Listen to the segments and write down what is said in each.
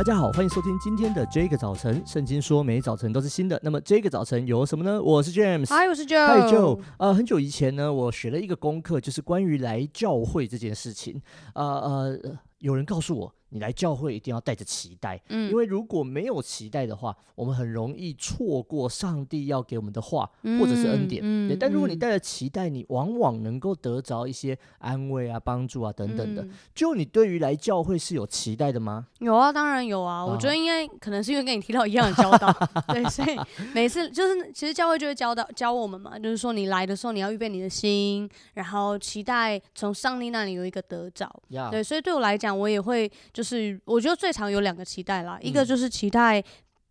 大家好，欢迎收听今天的这个早晨。圣经说，每早晨都是新的。那么这个早晨有什么呢？我是 James，嗨，我是 Joe，嗨 Joe。呃，很久以前呢，我学了一个功课，就是关于来教会这件事情。呃呃，有人告诉我。你来教会一定要带着期待，嗯，因为如果没有期待的话，我们很容易错过上帝要给我们的话，或者是恩典。嗯，但如果你带着期待，你往往能够得着一些安慰啊、帮助啊等等的。就你对于来教会是有期待的吗？有啊，当然有啊。我觉得应该可能是因为跟你提到一样的教导，对，所以每次就是其实教会就会教导教我们嘛，就是说你来的时候你要预备你的心，然后期待从上帝那里有一个得着。对，所以对我来讲，我也会。就是我觉得最常有两个期待啦，嗯、一个就是期待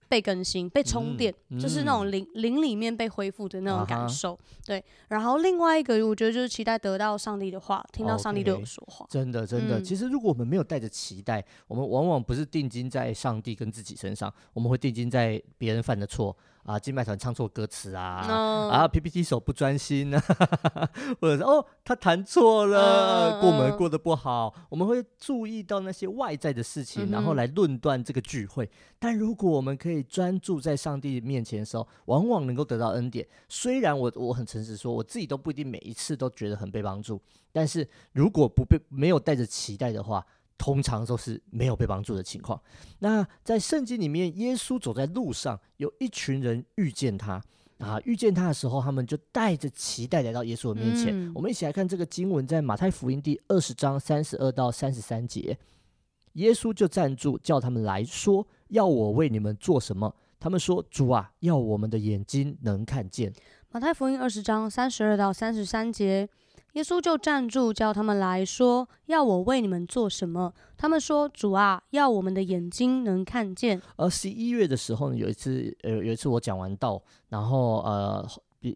被更新、被充电，嗯、就是那种灵灵里面被恢复的那种感受。啊、对，然后另外一个我觉得就是期待得到上帝的话，听到上帝对我说话。真的，真的。嗯、其实如果我们没有带着期待，我们往往不是定睛在上帝跟自己身上，我们会定睛在别人犯的错。啊，金麦团唱错歌词啊，oh. 啊，PPT 手不专心啊，或者是哦，他弹错了，uh, uh. 过门过得不好，我们会注意到那些外在的事情，然后来论断这个聚会。Mm hmm. 但如果我们可以专注在上帝面前的时候，往往能够得到恩典。虽然我我很诚实说，我自己都不一定每一次都觉得很被帮助，但是如果不被没有带着期待的话。通常都是没有被帮助的情况。那在圣经里面，耶稣走在路上，有一群人遇见他啊，遇见他的时候，他们就带着期待来到耶稣的面前。嗯、我们一起来看这个经文，在马太福音第二十章三十二到三十三节，耶稣就站住，叫他们来说：“要我为你们做什么？”他们说：“主啊，要我们的眼睛能看见。”马太福音二十章三十二到三十三节。耶稣就站住，叫他们来说：“要我为你们做什么？”他们说：“主啊，要我们的眼睛能看见。”而十一月的时候呢，有一次，呃，有一次我讲完道，然后呃，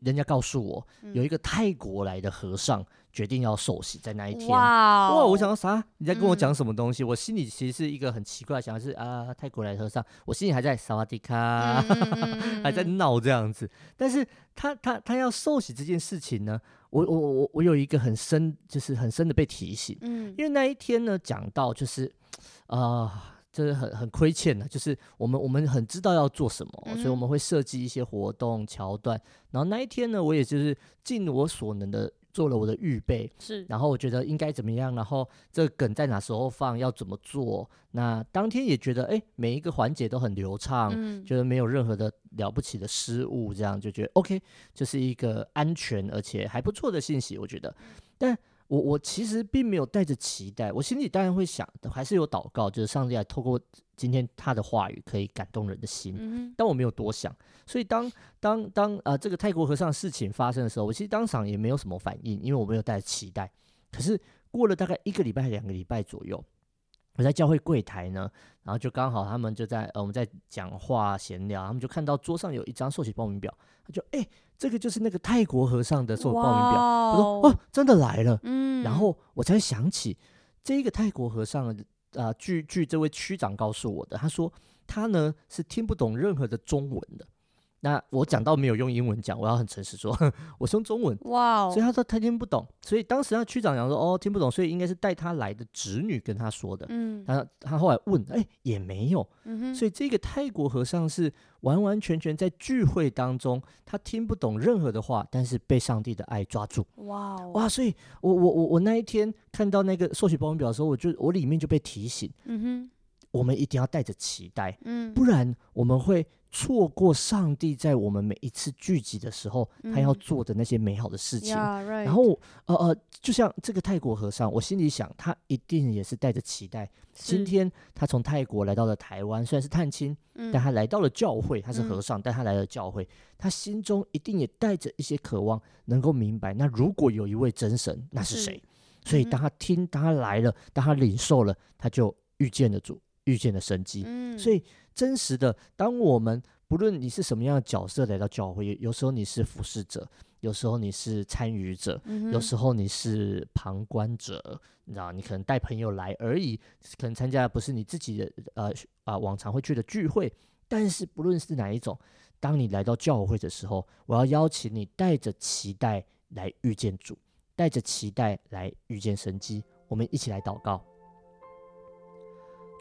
人家告诉我，有一个泰国来的和尚决定要受洗，在那一天。哇、哦、哇！我想到啥？你在跟我讲什么东西？嗯、我心里其实是一个很奇怪的想法，是啊，泰国来的和尚，我心里还在萨瓦迪卡，还在闹这样子。但是他他他要受洗这件事情呢？我我我我有一个很深，就是很深的被提醒，嗯，因为那一天呢，讲到就是，啊、呃，就是很很亏欠的，就是我们我们很知道要做什么，嗯、所以我们会设计一些活动桥段，然后那一天呢，我也就是尽我所能的。做了我的预备，是，然后我觉得应该怎么样，然后这个梗在哪时候放，要怎么做，那当天也觉得，哎，每一个环节都很流畅，嗯，觉得没有任何的了不起的失误，这样就觉得 OK，这是一个安全而且还不错的信息，我觉得，但。我我其实并没有带着期待，我心里当然会想，还是有祷告，就是上帝来透过今天他的话语可以感动人的心，嗯、但我没有多想，所以当当当啊、呃、这个泰国和尚事情发生的时候，我其实当场也没有什么反应，因为我没有带着期待。可是过了大概一个礼拜、两个礼拜左右。我在教会柜台呢，然后就刚好他们就在呃我们在讲话闲聊，他们就看到桌上有一张受洗报名表，他就哎、欸，这个就是那个泰国和尚的受报名表。哇我说哦，真的来了。嗯，然后我才想起这个泰国和尚啊、呃，据据这位区长告诉我的，他说他呢是听不懂任何的中文的。那我讲到没有用英文讲，我要很诚实说，我是用中文。哇所以他说他听不懂，所以当时那区长讲说哦听不懂，所以应该是带他来的侄女跟他说的。嗯，他他后来问，哎、欸、也没有，所以这个泰国和尚是完完全全在聚会当中，他听不懂任何的话，但是被上帝的爱抓住。哇 Wow 哇，所以我我我我那一天看到那个受洗报名表的时候，我就我里面就被提醒，嗯哼，我们一定要带着期待，嗯，不然我们会。错过上帝在我们每一次聚集的时候，他要做的那些美好的事情。嗯 yeah, right. 然后，呃呃，就像这个泰国和尚，我心里想，他一定也是带着期待。今天他从泰国来到了台湾，虽然是探亲，嗯、但他来到了教会，他是和尚，嗯、但他来了教会，他心中一定也带着一些渴望，能够明白，那如果有一位真神，那是谁？是所以当他听，当他来了，当他领受了，他就遇见了主。遇见了神迹，嗯、所以真实的，当我们不论你是什么样的角色来到教会，有时候你是服侍者，有时候你是参与者，嗯、有时候你是旁观者，你知道，你可能带朋友来而已，可能参加的不是你自己的呃啊往常会去的聚会，但是不论是哪一种，当你来到教会的时候，我要邀请你带着期待来遇见主，带着期待来遇见神机，我们一起来祷告。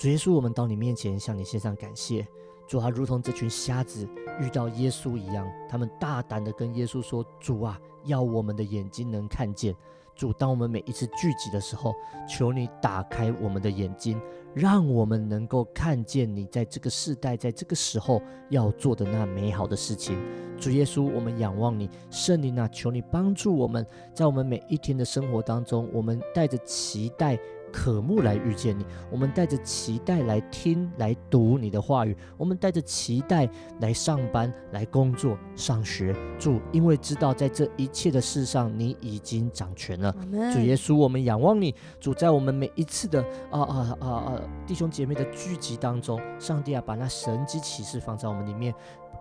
主耶稣，我们到你面前向你献上感谢。主啊，如同这群瞎子遇到耶稣一样，他们大胆地跟耶稣说：“主啊，要我们的眼睛能看见。”主，当我们每一次聚集的时候，求你打开我们的眼睛，让我们能够看见你在这个世代，在这个时候要做的那美好的事情。主耶稣，我们仰望你，圣灵啊，求你帮助我们，在我们每一天的生活当中，我们带着期待。渴慕来遇见你，我们带着期待来听、来读你的话语，我们带着期待来上班、来工作、上学。主，因为知道在这一切的事上，你已经掌权了。主耶稣，我们仰望你。主，在我们每一次的啊啊啊啊弟兄姐妹的聚集当中，上帝啊，把那神机启示放在我们里面。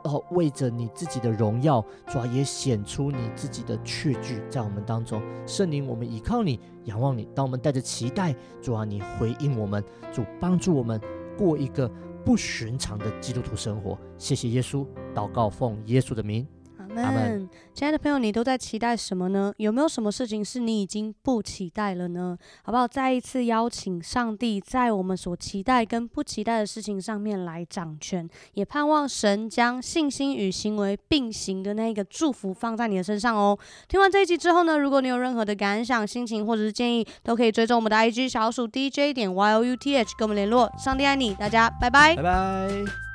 哦，为着你自己的荣耀，主啊，也显出你自己的确据在我们当中。圣灵，我们倚靠你，仰望你。当我们带着期待，主啊，你回应我们，主帮助我们过一个不寻常的基督徒生活。谢谢耶稣，祷告奉耶稣的名。阿们，亲爱的朋友，你都在期待什么呢？有没有什么事情是你已经不期待了呢？好不好？再一次邀请上帝在我们所期待跟不期待的事情上面来掌权，也盼望神将信心与行为并行的那个祝福放在你的身上哦。听完这一集之后呢，如果你有任何的感想、心情或者是建议，都可以追踪我们的 IG 小鼠 DJ 点 YOUTH 跟我们联络。上帝爱你，大家拜拜，拜拜。